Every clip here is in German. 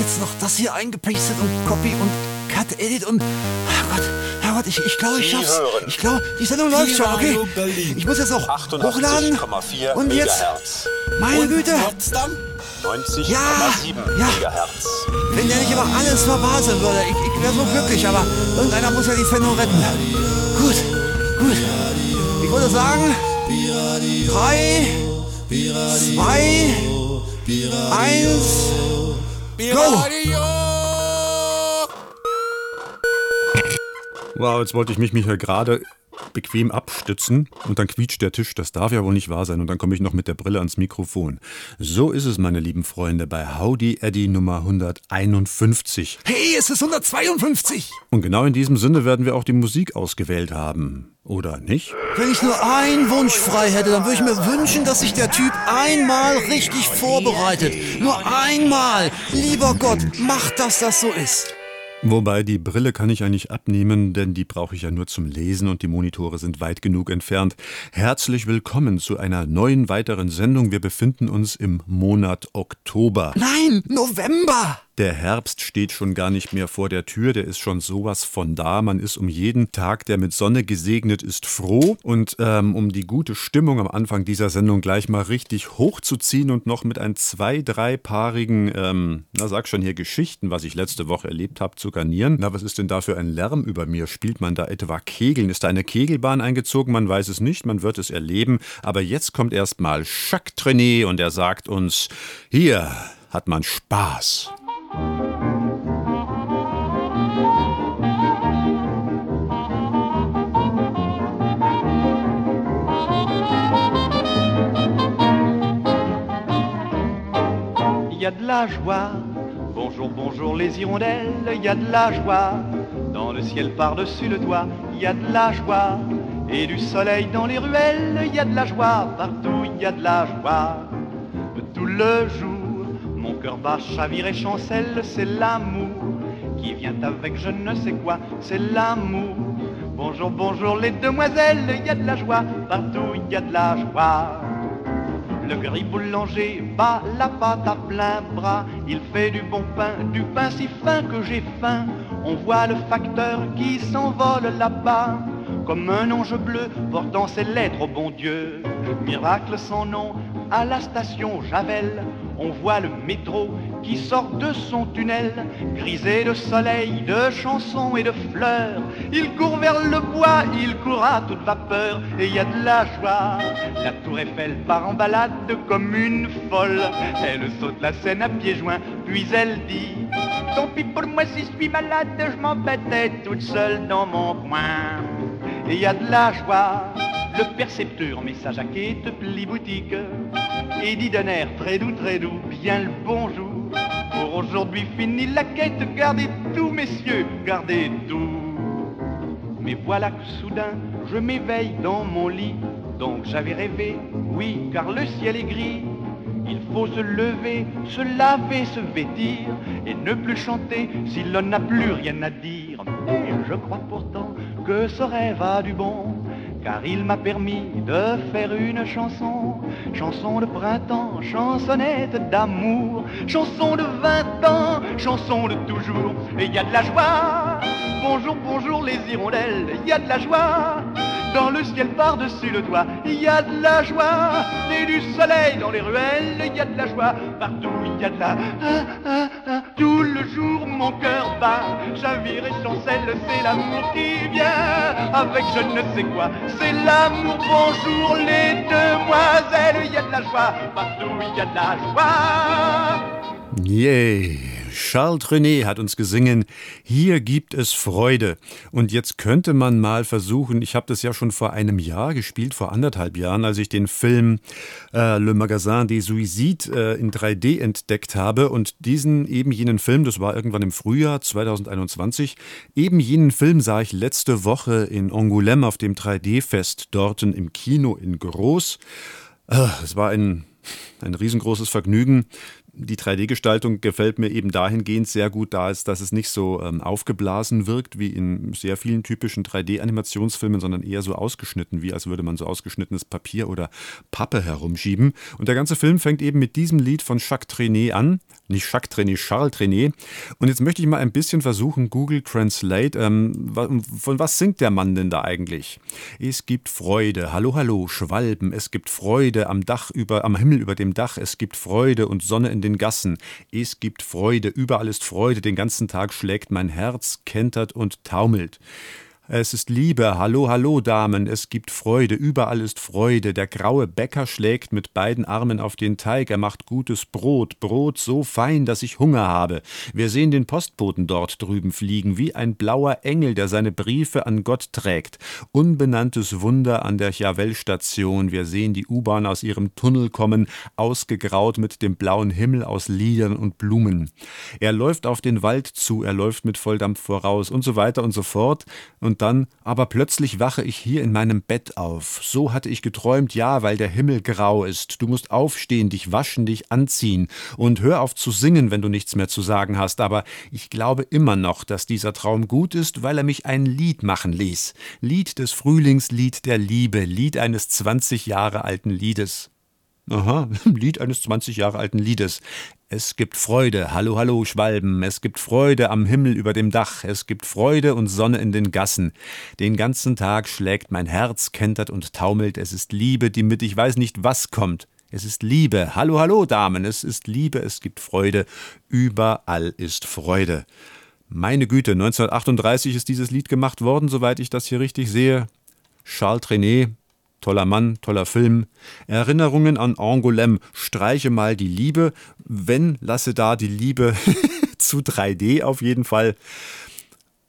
jetzt noch das hier eingepastet und Copy und Cut, Edit und. Herrgott, Herrgott, ich, ich glaube, ich schaff's. Ich glaube, die Sendung läuft schon, okay? Ich muss jetzt noch hochladen. Und jetzt. Meine Güte. 90,7 Ja, ja. Megahertz. Wenn der nicht immer alles verbaseln würde, ich, ich wäre so glücklich, aber irgendeiner muss ja die Sendung retten. Gut, gut. Ich würde sagen, drei, zwei, eins, go! Wow, jetzt wollte ich mich, mich hier gerade bequem abstützen und dann quietscht der Tisch. Das darf ja wohl nicht wahr sein. Und dann komme ich noch mit der Brille ans Mikrofon. So ist es, meine lieben Freunde, bei Howdy Eddie Nummer 151. Hey, es ist 152! Und genau in diesem Sinne werden wir auch die Musik ausgewählt haben. Oder nicht? Wenn ich nur einen Wunsch frei hätte, dann würde ich mir wünschen, dass sich der Typ einmal richtig vorbereitet. Nur einmal. Lieber Gott, mach, dass das so ist. Wobei die Brille kann ich eigentlich abnehmen, denn die brauche ich ja nur zum Lesen und die Monitore sind weit genug entfernt. Herzlich willkommen zu einer neuen weiteren Sendung. Wir befinden uns im Monat Oktober. Nein, November! Der Herbst steht schon gar nicht mehr vor der Tür, der ist schon sowas von da. Man ist um jeden Tag, der mit Sonne gesegnet ist, froh. Und ähm, um die gute Stimmung am Anfang dieser Sendung gleich mal richtig hochzuziehen und noch mit ein zwei, dreipaarigen, ähm, na sag schon hier Geschichten, was ich letzte Woche erlebt habe, zu garnieren. Na, was ist denn da für ein Lärm über mir? Spielt man da etwa Kegeln? Ist da eine Kegelbahn eingezogen? Man weiß es nicht, man wird es erleben. Aber jetzt kommt erstmal Jacques Trenet und er sagt uns, hier hat man Spaß. Il y a de la joie. Bonjour, bonjour les hirondelles, il y a de la joie. Dans le ciel par-dessus le toit, il y a de la joie. Et du soleil dans les ruelles, il y a de la joie. Partout, il y a de la joie. Tout le jour, mon cœur bat, chavire et chancelle, c'est l'amour qui vient avec je ne sais quoi, c'est l'amour. Bonjour, bonjour les demoiselles, il y a de la joie. Partout, il y a de la joie. Le gris boulanger bat la pâte à plein bras. Il fait du bon pain, du pain si fin que j'ai faim. On voit le facteur qui s'envole là-bas. Comme un ange bleu portant ses lettres au bon Dieu. Miracle sans nom à la station Javel. On voit le métro qui sort de son tunnel, grisé de soleil, de chansons et de fleurs. Il court vers le bois, il court à toute vapeur, et il y a de la joie. La tour Eiffel part en balade comme une folle. Elle saute la scène à pieds joints, puis elle dit Tant pis pour moi si je suis malade, je m'embêtais toute seule dans mon coin. Et il y a de la joie. Le percepteur met sa jaquette pli boutique et dit d'un air très doux, très doux, bien le bonjour. Pour aujourd'hui fini la quête, gardez tout, messieurs, gardez tout. Mais voilà que soudain, je m'éveille dans mon lit. Donc j'avais rêvé, oui, car le ciel est gris. Il faut se lever, se laver, se vêtir et ne plus chanter si l'on n'a plus rien à dire. Mais je crois pourtant ce rêve a du bon, car il m'a permis de faire une chanson. Chanson de printemps, chansonnette d'amour, chanson de 20 ans, chanson de toujours. Et il y a de la joie. Bonjour, bonjour les hirondelles, il y a de la joie. Dans le ciel par-dessus le toit, il y a de la joie. Et du soleil dans les ruelles, il y a de la joie. Partout, il y a de la... Ah, ah, ah. Tout le jour, mon cœur bat. Chavire et chancelle, c'est l'amour qui vient. Avec je ne sais quoi, c'est l'amour. Bonjour les demoiselles, il y a de la joie. Partout, il y a de la joie. Yay! Charles Trenet hat uns gesungen, hier gibt es Freude. Und jetzt könnte man mal versuchen, ich habe das ja schon vor einem Jahr gespielt, vor anderthalb Jahren, als ich den Film äh, Le Magasin des Suicides äh, in 3D entdeckt habe. Und diesen, eben jenen Film, das war irgendwann im Frühjahr 2021, eben jenen Film sah ich letzte Woche in Angoulême auf dem 3D-Fest, dort im Kino in Groß. Äh, Es war ein ein riesengroßes Vergnügen. Die 3D-Gestaltung gefällt mir eben dahingehend sehr gut, da ist, dass es nicht so ähm, aufgeblasen wirkt wie in sehr vielen typischen 3D-Animationsfilmen, sondern eher so ausgeschnitten, wie als würde man so ausgeschnittenes Papier oder Pappe herumschieben. Und der ganze Film fängt eben mit diesem Lied von Jacques Trenet an. Nicht Jacques Trenet, Charles Trenet. Und jetzt möchte ich mal ein bisschen versuchen, Google Translate. Ähm, von was singt der Mann denn da eigentlich? Es gibt Freude, hallo, hallo, Schwalben. Es gibt Freude am Dach über, am Himmel über dem Dach. Es gibt Freude und Sonne in den Gassen. Es gibt Freude, überall ist Freude, den ganzen Tag schlägt mein Herz, kentert und taumelt. Es ist Liebe, hallo, hallo, Damen, es gibt Freude, überall ist Freude. Der graue Bäcker schlägt mit beiden Armen auf den Teig, er macht gutes Brot, Brot so fein, dass ich Hunger habe. Wir sehen den Postboten dort drüben fliegen, wie ein blauer Engel, der seine Briefe an Gott trägt. Unbenanntes Wunder an der Javel-Station. Wir sehen die U-Bahn aus ihrem Tunnel kommen, ausgegraut mit dem blauen Himmel aus Liedern und Blumen. Er läuft auf den Wald zu, er läuft mit Volldampf voraus und so weiter und so fort. Und dann, aber plötzlich wache ich hier in meinem Bett auf. So hatte ich geträumt, ja, weil der Himmel grau ist. Du musst aufstehen, dich waschen, dich anziehen und hör auf zu singen, wenn du nichts mehr zu sagen hast. Aber ich glaube immer noch, dass dieser Traum gut ist, weil er mich ein Lied machen ließ. Lied des Frühlings, Lied der Liebe, Lied eines 20 Jahre alten Liedes. Aha, Lied eines 20 Jahre alten Liedes. Es gibt Freude, hallo, hallo, Schwalben, es gibt Freude am Himmel über dem Dach, es gibt Freude und Sonne in den Gassen. Den ganzen Tag schlägt mein Herz, kentert und taumelt, es ist Liebe, die mit ich weiß nicht was kommt. Es ist Liebe, hallo, hallo, Damen, es ist Liebe, es gibt Freude, überall ist Freude. Meine Güte, 1938 ist dieses Lied gemacht worden, soweit ich das hier richtig sehe. Charles Trenet, Toller Mann, toller Film. Erinnerungen an Angoulême. Streiche mal die Liebe. Wenn, lasse da die Liebe zu 3D auf jeden Fall.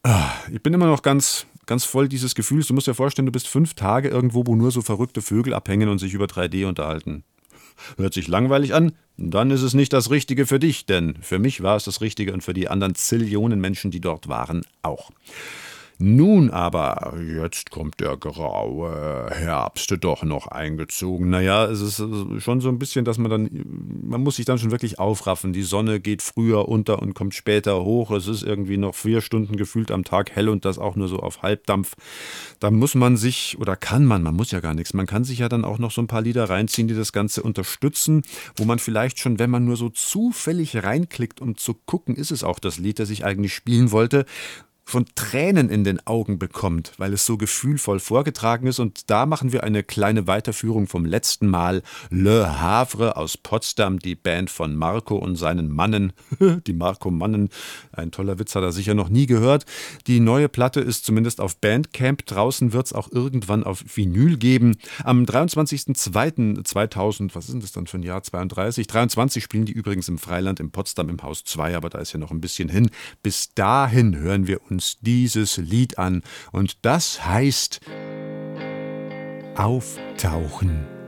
Ah, ich bin immer noch ganz, ganz voll dieses Gefühls. Du musst dir vorstellen, du bist fünf Tage irgendwo, wo nur so verrückte Vögel abhängen und sich über 3D unterhalten. Hört sich langweilig an? Dann ist es nicht das Richtige für dich, denn für mich war es das Richtige und für die anderen Zillionen Menschen, die dort waren, auch. Nun aber, jetzt kommt der graue Herbst doch noch eingezogen. Naja, es ist schon so ein bisschen, dass man dann, man muss sich dann schon wirklich aufraffen. Die Sonne geht früher unter und kommt später hoch. Es ist irgendwie noch vier Stunden gefühlt am Tag hell und das auch nur so auf Halbdampf. Da muss man sich, oder kann man, man muss ja gar nichts, man kann sich ja dann auch noch so ein paar Lieder reinziehen, die das Ganze unterstützen, wo man vielleicht schon, wenn man nur so zufällig reinklickt, um zu gucken, ist es auch das Lied, das ich eigentlich spielen wollte, von Tränen in den Augen bekommt, weil es so gefühlvoll vorgetragen ist. Und da machen wir eine kleine Weiterführung vom letzten Mal. Le Havre aus Potsdam, die Band von Marco und seinen Mannen. die Marco Mannen, ein toller Witz hat er sicher noch nie gehört. Die neue Platte ist zumindest auf Bandcamp. Draußen wird es auch irgendwann auf Vinyl geben. Am 23.02.2000, was ist denn das dann für ein Jahr? 32? 23 spielen die übrigens im Freiland in Potsdam im Haus 2, aber da ist ja noch ein bisschen hin. Bis dahin hören wir uns uns dieses Lied an und das heißt Auftauchen.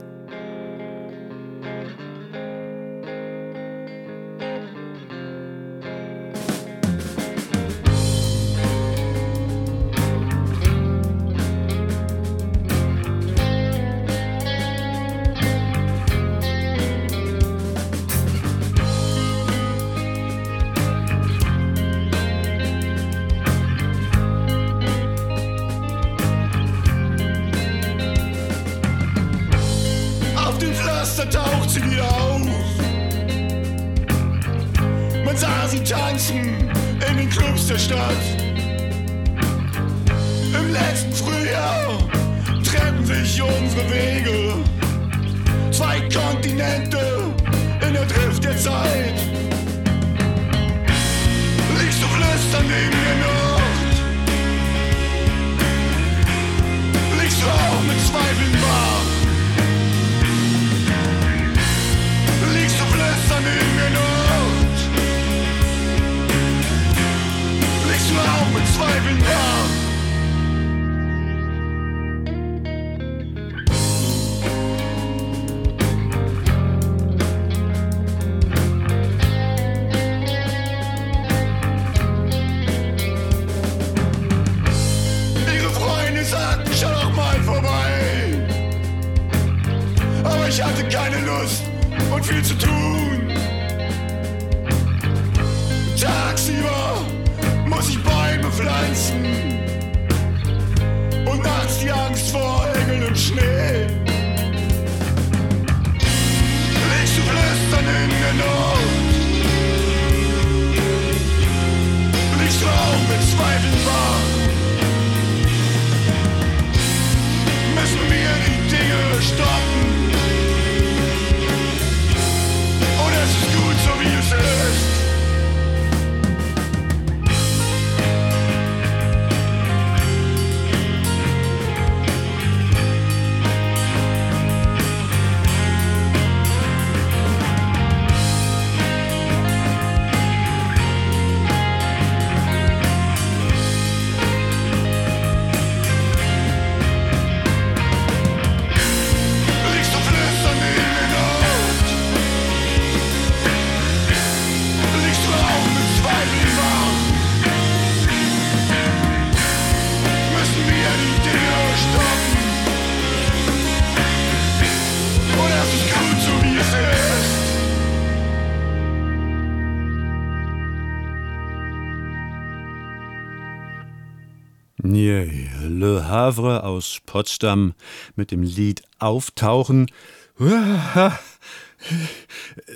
Havre aus Potsdam mit dem Lied Auftauchen.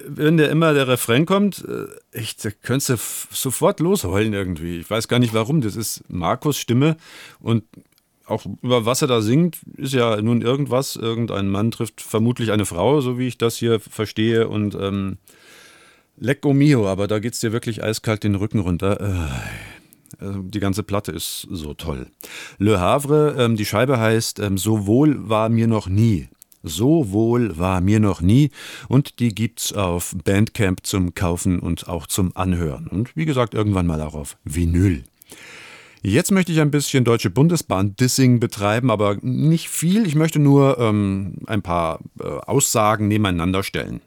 Wenn der immer der Refrain kommt, äh, könntest du sofort losheulen irgendwie. Ich weiß gar nicht warum. Das ist Markus Stimme und auch über was er da singt, ist ja nun irgendwas. Irgendein Mann trifft vermutlich eine Frau, so wie ich das hier verstehe. Und ähm, Lecco mio, aber da geht es dir wirklich eiskalt den Rücken runter. Äh, die ganze Platte ist so toll. Le Havre, ähm, die Scheibe heißt ähm, So wohl war mir noch nie. So wohl war mir noch nie und die gibt's auf Bandcamp zum Kaufen und auch zum Anhören. Und wie gesagt, irgendwann mal auch auf Vinyl. Jetzt möchte ich ein bisschen Deutsche Bundesbahn-Dissing betreiben, aber nicht viel. Ich möchte nur ähm, ein paar äh, Aussagen nebeneinander stellen.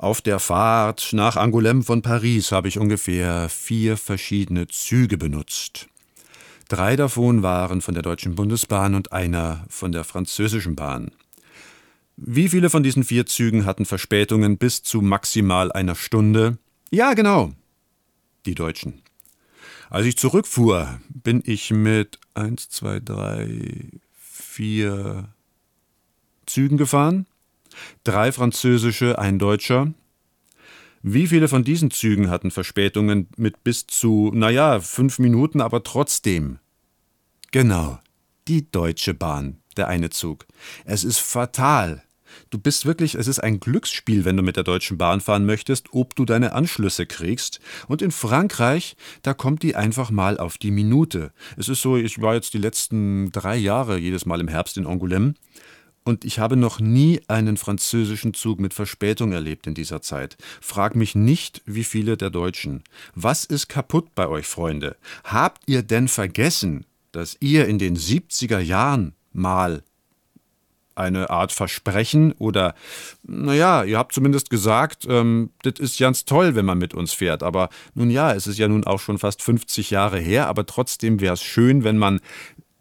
Auf der Fahrt nach Angoulême von Paris habe ich ungefähr vier verschiedene Züge benutzt. Drei davon waren von der Deutschen Bundesbahn und einer von der französischen Bahn. Wie viele von diesen vier Zügen hatten Verspätungen bis zu maximal einer Stunde? Ja, genau. Die Deutschen. Als ich zurückfuhr, bin ich mit 1, 2, 3, 4 Zügen gefahren. Drei französische, ein deutscher. Wie viele von diesen Zügen hatten Verspätungen mit bis zu, naja, fünf Minuten, aber trotzdem? Genau, die Deutsche Bahn, der eine Zug. Es ist fatal, Du bist wirklich, es ist ein Glücksspiel, wenn du mit der Deutschen Bahn fahren möchtest, ob du deine Anschlüsse kriegst. Und in Frankreich, da kommt die einfach mal auf die Minute. Es ist so, ich war jetzt die letzten drei Jahre jedes Mal im Herbst in Angoulême. Und ich habe noch nie einen französischen Zug mit Verspätung erlebt in dieser Zeit. Frag mich nicht, wie viele der Deutschen. Was ist kaputt bei euch, Freunde? Habt ihr denn vergessen, dass ihr in den 70er Jahren mal eine Art Versprechen oder, naja, ihr habt zumindest gesagt, ähm, das ist ganz toll, wenn man mit uns fährt. Aber nun ja, es ist ja nun auch schon fast 50 Jahre her, aber trotzdem wäre es schön, wenn man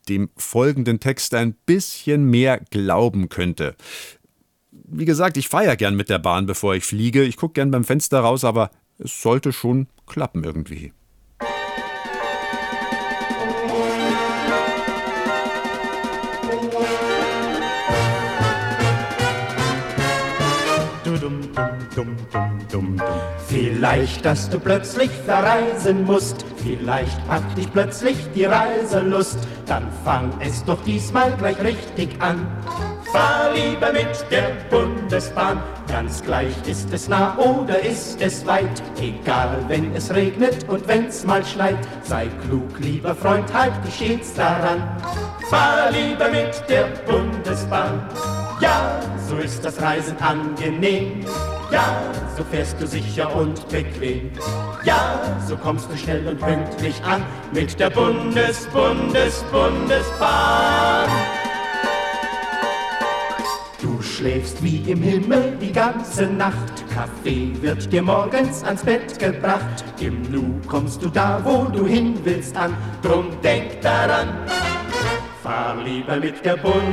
dem folgenden Text ein bisschen mehr glauben könnte. Wie gesagt, ich fahre ja gern mit der Bahn, bevor ich fliege. Ich gucke gern beim Fenster raus, aber es sollte schon klappen irgendwie. Vielleicht, dass du plötzlich verreisen musst, vielleicht packt dich plötzlich die Reiselust, dann fang es doch diesmal gleich richtig an. Fahr lieber mit der Bundesbahn, ganz gleich ist es nah oder ist es weit, egal wenn es regnet und wenn's mal schneit, sei klug, lieber Freund, halt dich stets daran. Fahr lieber mit der Bundesbahn, ja, so ist das Reisen angenehm. Ja, so fährst du sicher und bequem. Ja, so kommst du schnell und pünktlich an mit der Bundes, Bundes, Bundesbahn. Du schläfst wie im Himmel die ganze Nacht. Kaffee wird dir morgens ans Bett gebracht. Im Nu kommst du da, wo du hin willst an. Drum denk daran, fahr lieber mit der Bundesbahn.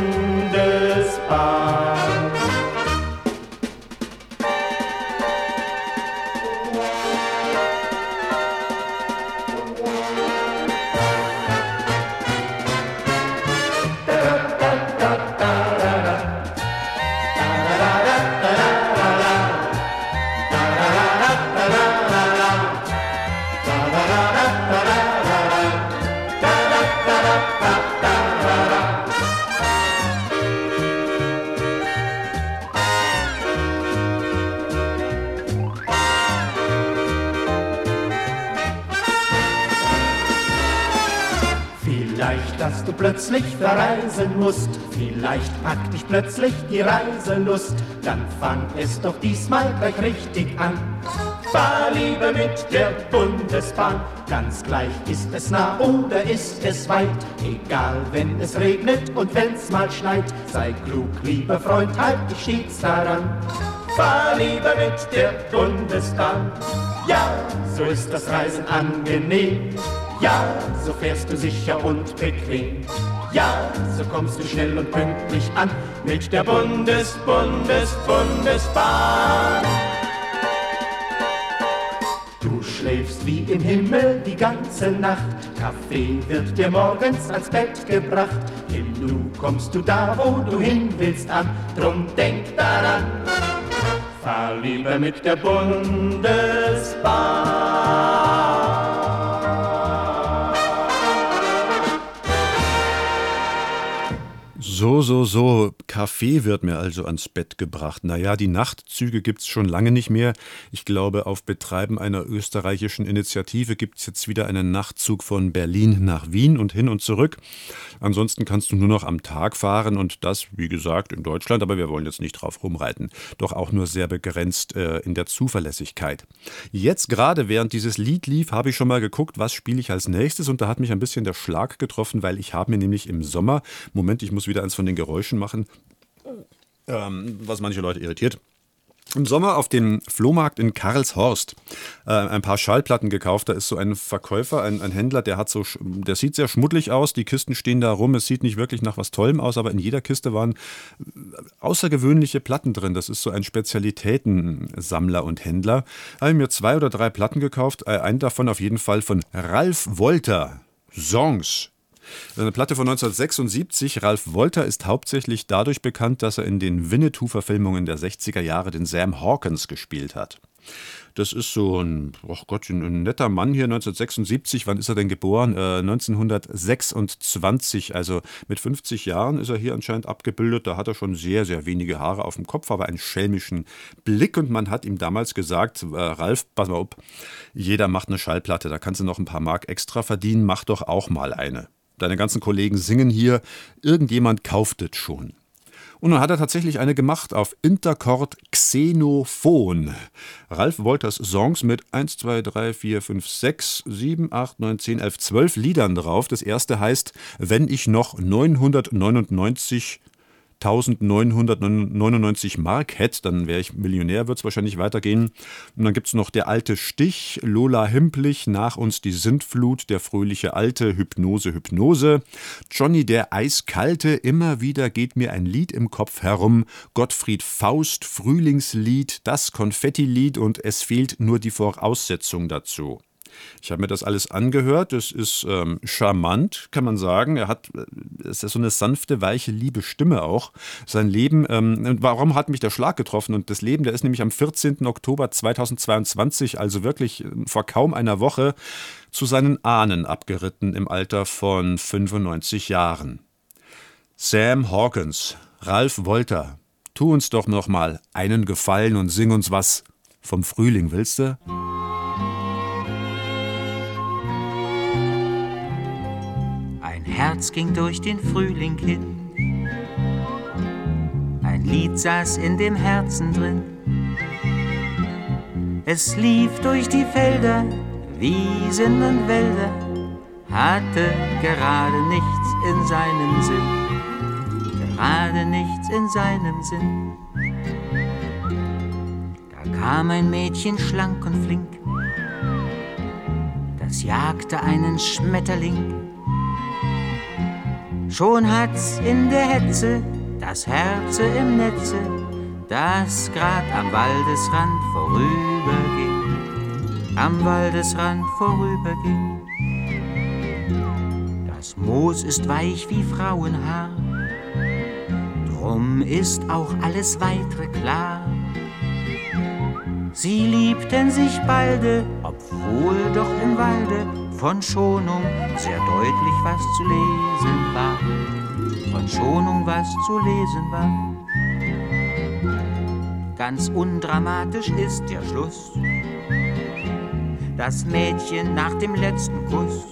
Plötzlich verreisen musst. Vielleicht packt dich plötzlich die Reiselust, dann fang es doch diesmal gleich richtig an. Fahr lieber mit der Bundesbahn, ganz gleich ist es nah oder ist es weit. Egal, wenn es regnet und wenn's mal schneit, sei klug, lieber Freund, halt dich stets daran. Fahr lieber mit der Bundesbahn, ja, so ist das Reisen angenehm. Ja, so fährst du sicher und bequem. Ja, so kommst du schnell und pünktlich an mit der Bundes, Bundes, Bundesbahn. Du schläfst wie im Himmel die ganze Nacht. Kaffee wird dir morgens ans Bett gebracht. Im Nu kommst du da, wo du hin willst an. Drum denk daran, fahr lieber mit der Bundesbahn. So, so, so. Kaffee wird mir also ans Bett gebracht. Naja, die Nachtzüge gibt es schon lange nicht mehr. Ich glaube, auf Betreiben einer österreichischen Initiative gibt es jetzt wieder einen Nachtzug von Berlin nach Wien und hin und zurück. Ansonsten kannst du nur noch am Tag fahren und das, wie gesagt, in Deutschland, aber wir wollen jetzt nicht drauf rumreiten. Doch auch nur sehr begrenzt äh, in der Zuverlässigkeit. Jetzt gerade, während dieses Lied lief, habe ich schon mal geguckt, was spiele ich als nächstes und da hat mich ein bisschen der Schlag getroffen, weil ich habe mir nämlich im Sommer, Moment, ich muss wieder eins von den Geräuschen machen, ähm, was manche Leute irritiert. Im Sommer auf dem Flohmarkt in Karlshorst äh, ein paar Schallplatten gekauft. Da ist so ein Verkäufer, ein, ein, Händler, der hat so, der sieht sehr schmuddelig aus. Die Kisten stehen da rum. Es sieht nicht wirklich nach was Tollem aus, aber in jeder Kiste waren äh, außergewöhnliche Platten drin. Das ist so ein Spezialitätensammler und Händler. Da habe mir zwei oder drei Platten gekauft. Äh, einen davon auf jeden Fall von Ralf Wolter. Songs eine Platte von 1976. Ralph Wolter ist hauptsächlich dadurch bekannt, dass er in den Winnetou-Verfilmungen der 60er Jahre den Sam Hawkins gespielt hat. Das ist so ein, oh Gott, ein netter Mann hier, 1976. Wann ist er denn geboren? Äh, 1926, also mit 50 Jahren ist er hier anscheinend abgebildet. Da hat er schon sehr, sehr wenige Haare auf dem Kopf, aber einen schelmischen Blick. Und man hat ihm damals gesagt, äh, Ralf, pass mal auf, jeder macht eine Schallplatte, da kannst du noch ein paar Mark extra verdienen, mach doch auch mal eine. Deine ganzen Kollegen singen hier, irgendjemand kauft es schon. Und nun hat er tatsächlich eine gemacht auf Intercord Xenophon. Ralf Wolters Songs mit 1, 2, 3, 4, 5, 6, 7, 8, 9, 10, 11, 12 Liedern drauf. Das erste heißt, wenn ich noch 999 1999 Mark hätte, dann wäre ich Millionär, wird es wahrscheinlich weitergehen. Und dann gibt es noch der alte Stich, Lola Himplich, nach uns die Sintflut, der fröhliche alte, Hypnose, Hypnose. Johnny der Eiskalte, immer wieder geht mir ein Lied im Kopf herum. Gottfried Faust, Frühlingslied, das Konfettilied und es fehlt nur die Voraussetzung dazu. Ich habe mir das alles angehört. Es ist ähm, charmant, kann man sagen. Er hat, äh, es ist so eine sanfte, weiche, liebe Stimme auch. Sein Leben, ähm, warum hat mich der Schlag getroffen? Und das Leben, der ist nämlich am 14. Oktober 2022, also wirklich äh, vor kaum einer Woche, zu seinen Ahnen abgeritten im Alter von 95 Jahren. Sam Hawkins, Ralph Wolter, tu uns doch noch mal einen Gefallen und sing uns was vom Frühling, willst du? Herz ging durch den Frühling hin. Ein Lied saß in dem Herzen drin. Es lief durch die Felder, Wiesen und Wälder, hatte gerade nichts in seinem Sinn. Gerade nichts in seinem Sinn. Da kam ein Mädchen schlank und flink, das jagte einen Schmetterling Schon hat's in der Hetze das Herze im Netze, das grad am Waldesrand vorüberging, am Waldesrand vorüberging. Das Moos ist weich wie Frauenhaar, drum ist auch alles weitere klar. Sie liebten sich balde, obwohl doch im Walde von Schonung sehr deutlich was zu lesen war. Von Schonung was zu lesen war. Ganz undramatisch ist der Schluss. Das Mädchen nach dem letzten Kuss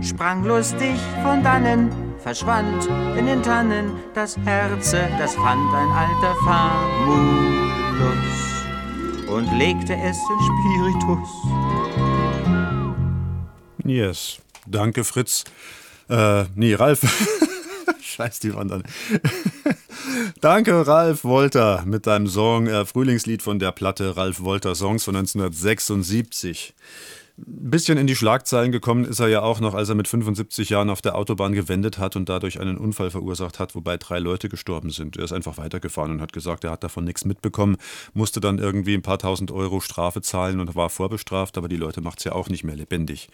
sprang lustig von dannen, verschwand in den Tannen. Das Herze, das fand ein alter Famulus und legte es in Spiritus. Yes. Danke, Fritz. Äh, nee, Ralf. Scheiß die Wandern. Danke, Ralf Wolter, mit deinem Song äh, Frühlingslied von der Platte Ralf Wolter Songs von 1976. Ein bisschen in die Schlagzeilen gekommen ist er ja auch noch, als er mit 75 Jahren auf der Autobahn gewendet hat und dadurch einen Unfall verursacht hat, wobei drei Leute gestorben sind. Er ist einfach weitergefahren und hat gesagt, er hat davon nichts mitbekommen, musste dann irgendwie ein paar tausend Euro Strafe zahlen und war vorbestraft, aber die Leute macht es ja auch nicht mehr lebendig.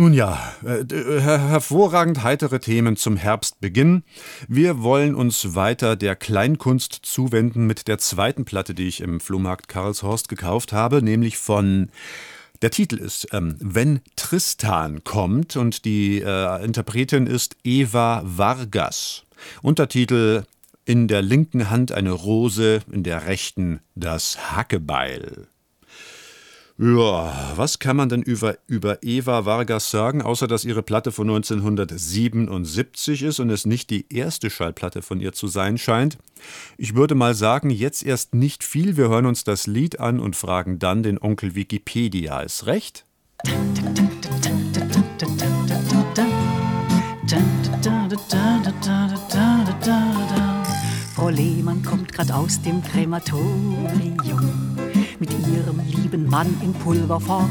Nun ja, äh, hervorragend heitere Themen zum Herbstbeginn. Wir wollen uns weiter der Kleinkunst zuwenden mit der zweiten Platte, die ich im Flohmarkt Karlshorst gekauft habe, nämlich von der Titel ist ähm, Wenn Tristan kommt und die äh, Interpretin ist Eva Vargas. Untertitel In der linken Hand eine Rose, in der rechten das Hackebeil. Ja, was kann man denn über, über Eva Vargas sagen, außer dass ihre Platte von 1977 ist und es nicht die erste Schallplatte von ihr zu sein scheint? Ich würde mal sagen, jetzt erst nicht viel. Wir hören uns das Lied an und fragen dann den Onkel Wikipedia. Ist recht? Frau Lehmann kommt grad aus dem Krematorium mit ihrem lieben Mann in Pulverform.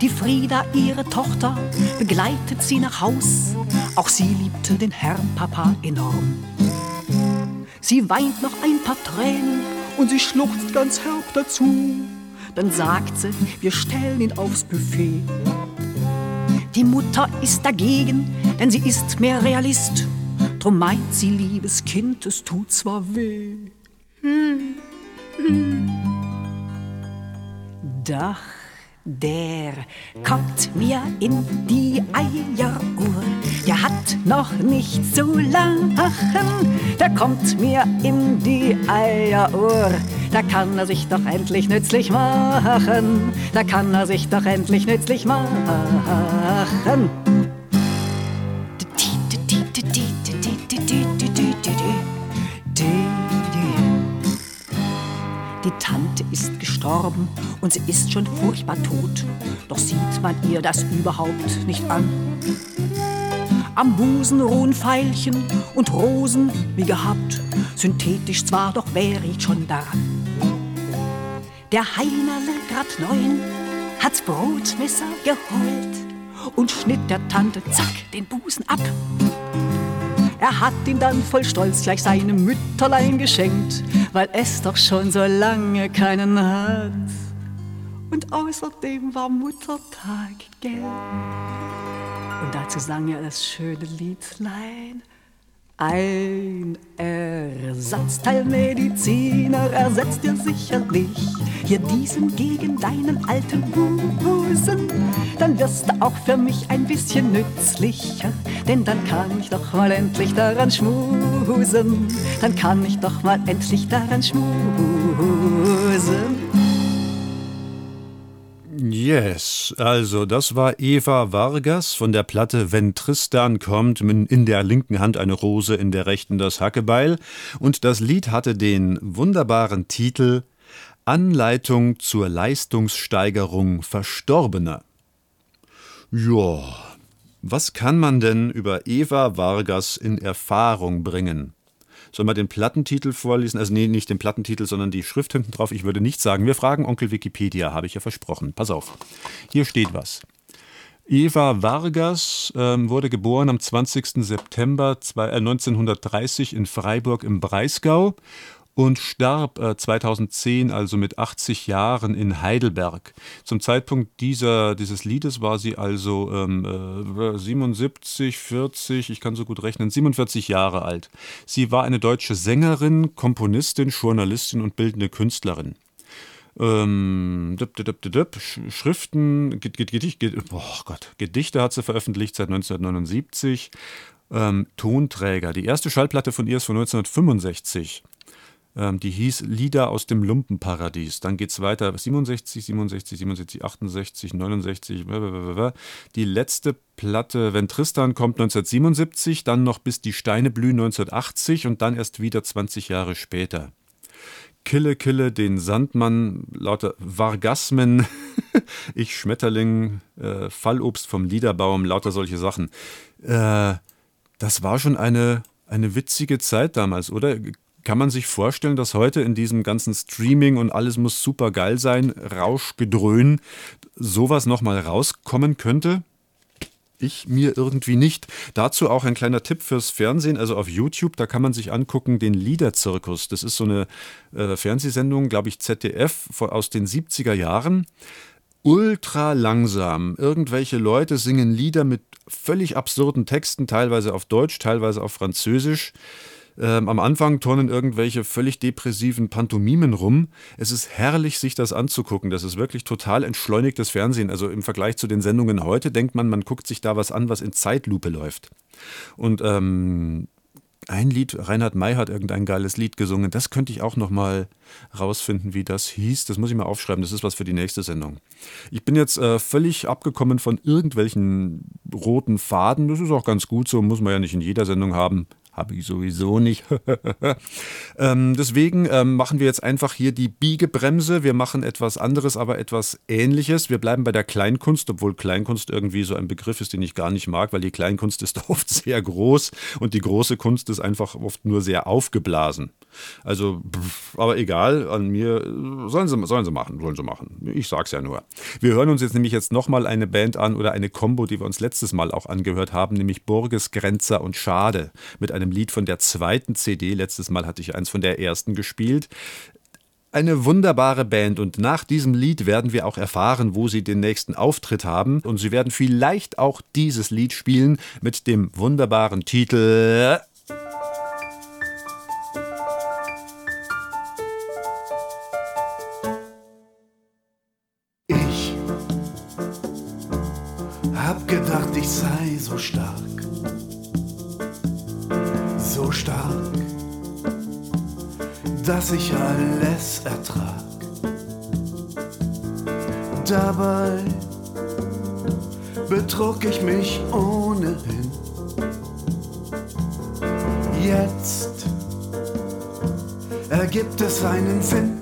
Die Frieda, ihre Tochter, begleitet sie nach Haus. Auch sie liebte den Herrn Papa enorm. Sie weint noch ein paar Tränen und sie schluchzt ganz herb dazu. Dann sagt sie, wir stellen ihn aufs Buffet. Die Mutter ist dagegen, denn sie ist mehr Realist. Drum meint sie, liebes Kind, es tut zwar weh. Hm. Doch der kommt mir in die Eieruhr. Der hat noch nicht zu lachen. Der kommt mir in die Eieruhr. Da kann er sich doch endlich nützlich machen. Da kann er sich doch endlich nützlich machen. Gestorben und sie ist schon furchtbar tot. Doch sieht man ihr das überhaupt nicht an. Am Busen ruhen Veilchen und Rosen wie gehabt. Synthetisch zwar, doch wäre ich schon daran. Der Heinerle grad neun hat's Brotmesser geholt und schnitt der Tante zack den Busen ab. Er hat ihn dann voll Stolz gleich seinem Mütterlein geschenkt, weil es doch schon so lange keinen hat. Und außerdem war Muttertag, gell? Und dazu sang er das schöne Liedlein. Ein Ersatzteilmediziner ersetzt dir sicherlich hier diesen gegen deinen alten Busen. Dann wirst du auch für mich ein bisschen nützlicher, denn dann kann ich doch mal endlich daran schmusen. Dann kann ich doch mal endlich daran schmusen. Yes, also das war Eva Vargas von der Platte Wenn Tristan kommt, in der linken Hand eine Rose, in der rechten das Hackebeil. Und das Lied hatte den wunderbaren Titel Anleitung zur Leistungssteigerung Verstorbener. Ja, was kann man denn über Eva Vargas in Erfahrung bringen? Sollen wir den Plattentitel vorlesen? Also nee, nicht den Plattentitel, sondern die Schrift hinten drauf. Ich würde nichts sagen. Wir fragen Onkel Wikipedia, habe ich ja versprochen. Pass auf. Hier steht was. Eva Vargas ähm, wurde geboren am 20. September 1930 in Freiburg im Breisgau und starb äh, 2010, also mit 80 Jahren, in Heidelberg. Zum Zeitpunkt dieser, dieses Liedes war sie also ähm, äh, 77, 40, ich kann so gut rechnen, 47 Jahre alt. Sie war eine deutsche Sängerin, Komponistin, Journalistin und bildende Künstlerin. Ähm, dip, dip, dip, Schriften, Gedicht, oh Gott, Gedichte hat sie veröffentlicht seit 1979. Ähm, Tonträger. Die erste Schallplatte von ihr ist von 1965. Ähm, die hieß Lieder aus dem Lumpenparadies. Dann geht es weiter 67, 67, 67, 68, 69. Die letzte Platte, wenn Tristan kommt, 1977, dann noch bis die Steine blühen 1980 und dann erst wieder 20 Jahre später. Kille, Kille, den Sandmann, lauter Vargasmen, ich Schmetterling, äh, Fallobst vom Liederbaum, lauter solche Sachen. Äh, das war schon eine, eine witzige Zeit damals, oder? Kann man sich vorstellen, dass heute in diesem ganzen Streaming und alles muss super geil sein, Rauschgedröhn, sowas nochmal rauskommen könnte? ich mir irgendwie nicht. Dazu auch ein kleiner Tipp fürs Fernsehen, also auf YouTube, da kann man sich angucken, den Liederzirkus. Das ist so eine äh, Fernsehsendung, glaube ich, ZDF aus den 70er Jahren. Ultra langsam. Irgendwelche Leute singen Lieder mit völlig absurden Texten, teilweise auf Deutsch, teilweise auf Französisch. Ähm, am Anfang turnen irgendwelche völlig depressiven Pantomimen rum. Es ist herrlich, sich das anzugucken. Das ist wirklich total entschleunigtes Fernsehen. Also im Vergleich zu den Sendungen heute denkt man, man guckt sich da was an, was in Zeitlupe läuft. Und ähm, ein Lied, Reinhard May hat irgendein geiles Lied gesungen. Das könnte ich auch noch mal rausfinden, wie das hieß. Das muss ich mal aufschreiben. Das ist was für die nächste Sendung. Ich bin jetzt äh, völlig abgekommen von irgendwelchen roten Faden. Das ist auch ganz gut so. Muss man ja nicht in jeder Sendung haben. Habe ich sowieso nicht. ähm, deswegen ähm, machen wir jetzt einfach hier die Biegebremse. Wir machen etwas anderes, aber etwas Ähnliches. Wir bleiben bei der Kleinkunst, obwohl Kleinkunst irgendwie so ein Begriff ist, den ich gar nicht mag, weil die Kleinkunst ist oft sehr groß und die große Kunst ist einfach oft nur sehr aufgeblasen. Also, aber egal, an mir sollen sie, sollen sie machen, sollen sie machen. Ich sag's ja nur. Wir hören uns jetzt nämlich jetzt nochmal eine Band an oder eine Combo, die wir uns letztes Mal auch angehört haben, nämlich Burges, Grenzer und Schade mit einem Lied von der zweiten CD. Letztes Mal hatte ich eins von der ersten gespielt. Eine wunderbare Band und nach diesem Lied werden wir auch erfahren, wo sie den nächsten Auftritt haben und sie werden vielleicht auch dieses Lied spielen mit dem wunderbaren Titel Hab gedacht, ich sei so stark, so stark, dass ich alles ertrag. Dabei betrug ich mich ohnehin. Jetzt ergibt es einen Sinn.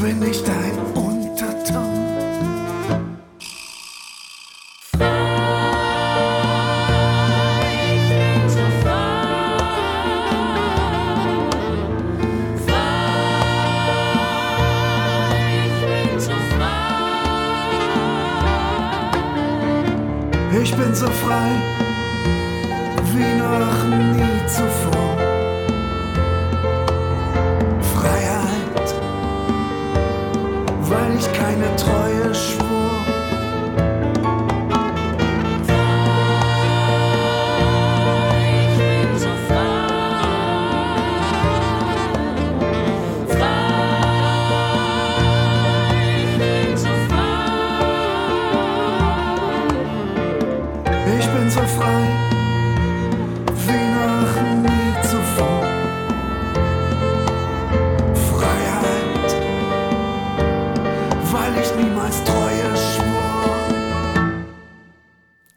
bin ich dein Unterton. Bin so frei. Frei, ich bin so frei. Ich bin so frei.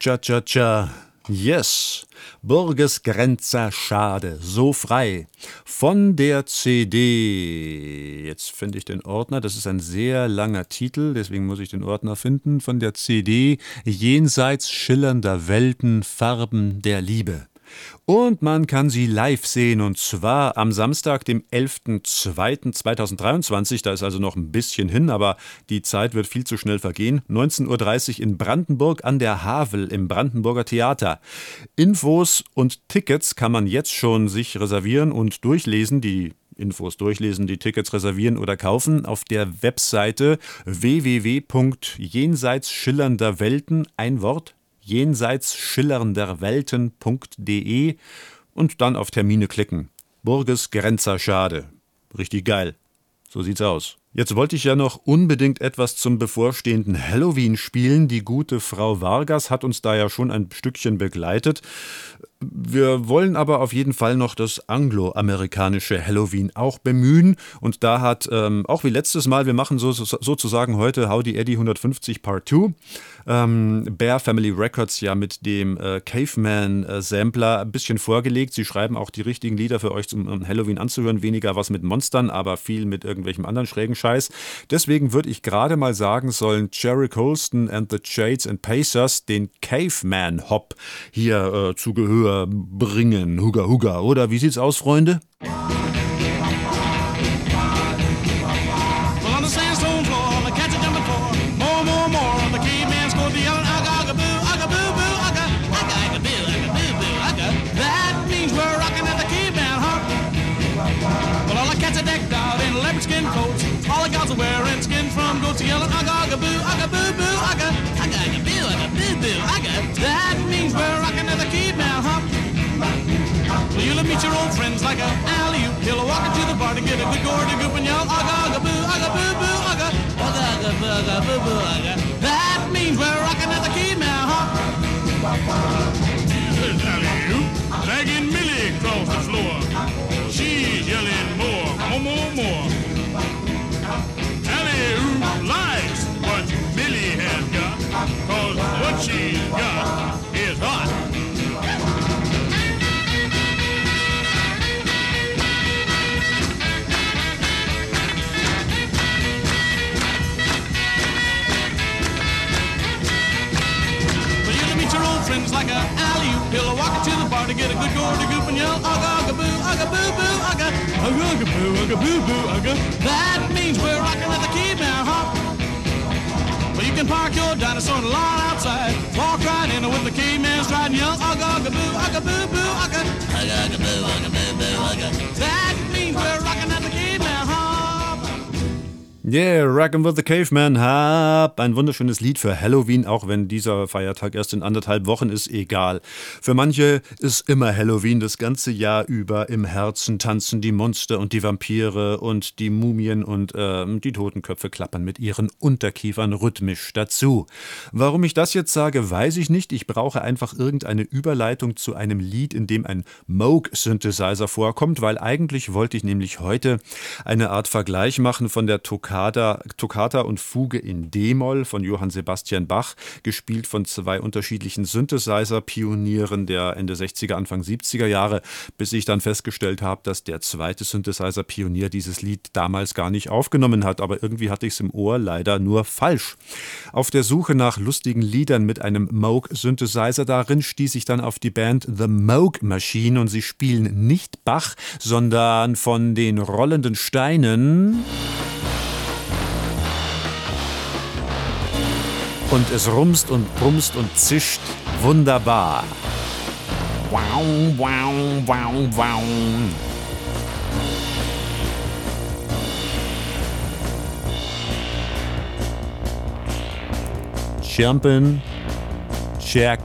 Cha-cha-cha. Yes. Burgesgrenzer Schade, so frei. Von der CD. Jetzt finde ich den Ordner. Das ist ein sehr langer Titel, deswegen muss ich den Ordner finden. Von der CD Jenseits schillernder Welten, Farben der Liebe. Und man kann sie live sehen und zwar am Samstag, dem 11.02.2023. Da ist also noch ein bisschen hin, aber die Zeit wird viel zu schnell vergehen. 19.30 Uhr in Brandenburg an der Havel im Brandenburger Theater. Infos und Tickets kann man jetzt schon sich reservieren und durchlesen. Die Infos durchlesen, die Tickets reservieren oder kaufen auf der Webseite www.jenseitsschillernder ein Wort jenseits schillernder Welten.de und dann auf Termine klicken. Burges Grenzer Schade. Richtig geil. So sieht's aus. Jetzt wollte ich ja noch unbedingt etwas zum bevorstehenden Halloween spielen. Die gute Frau Vargas hat uns da ja schon ein Stückchen begleitet. Wir wollen aber auf jeden Fall noch das angloamerikanische Halloween auch bemühen. Und da hat, ähm, auch wie letztes Mal, wir machen so, so, sozusagen heute Howdy Eddie 150 Part 2 ähm, Bear Family Records ja mit dem äh, Caveman-Sampler ein bisschen vorgelegt. Sie schreiben auch die richtigen Lieder für euch zum um Halloween anzuhören. Weniger was mit Monstern, aber viel mit irgendwelchem anderen schrägen Scheiß. Deswegen würde ich gerade mal sagen, sollen Jerry Colston and the Shades and Pacers den Caveman Hop hier äh, zu Gehör bringen. Huga Huga, oder? Wie sieht's aus, Freunde? Meet your old friends like a alley oop. He'll walk into the bar to get a good gourd to goop and yell aga aga boo aga boo boo aga aga aga boo aga boo boo aga. That means we're rocking at the caveman hump. Alley oop, dragging Millie across the floor. She's yelling more, more, more, ugga, boo, boo, boo. That means we're rocking at the key now, huh? Well, you can park your dinosaur in the lawn outside. Walk right in with the caveman stride and yell, ugga, ugga, boo, ugga, boo, boo, ugga, ugga, boo, ugga, boo, boo, ugga. That means we're rocking at the caveman, huh? Yeah, Rockin' with the Caveman Hab. Ein wunderschönes Lied für Halloween, auch wenn dieser Feiertag erst in anderthalb Wochen ist, egal. Für manche ist immer Halloween das ganze Jahr über. Im Herzen tanzen die Monster und die Vampire und die Mumien und äh, die Totenköpfe klappern mit ihren Unterkiefern rhythmisch dazu. Warum ich das jetzt sage, weiß ich nicht. Ich brauche einfach irgendeine Überleitung zu einem Lied, in dem ein Moog-Synthesizer vorkommt, weil eigentlich wollte ich nämlich heute eine Art Vergleich machen von der Tokai Toccata, Toccata und Fuge in D-Moll von Johann Sebastian Bach, gespielt von zwei unterschiedlichen Synthesizer-Pionieren der Ende 60er, Anfang 70er Jahre, bis ich dann festgestellt habe, dass der zweite Synthesizer-Pionier dieses Lied damals gar nicht aufgenommen hat. Aber irgendwie hatte ich es im Ohr leider nur falsch. Auf der Suche nach lustigen Liedern mit einem Moog-Synthesizer darin stieß ich dann auf die Band The Moog Machine und sie spielen nicht Bach, sondern von den rollenden Steinen. Und es rumst und brumst und zischt wunderbar. Wow, wow, wow, wow. Jumpin', Jack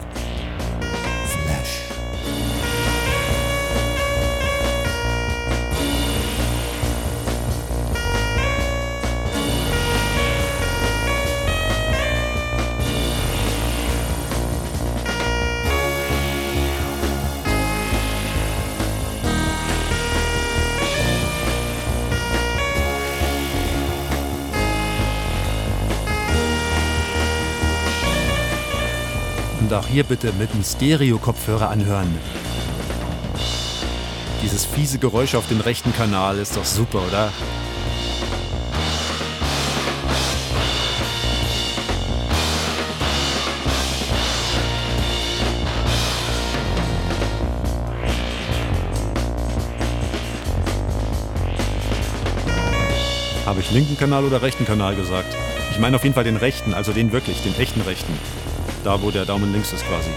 und auch hier bitte mit einem Stereo-Kopfhörer anhören. Dieses fiese Geräusch auf dem rechten Kanal ist doch super, oder? Habe ich linken Kanal oder rechten Kanal gesagt? Ich meine auf jeden Fall den rechten, also den wirklich, den echten rechten. Da, wo der Daumen links ist quasi.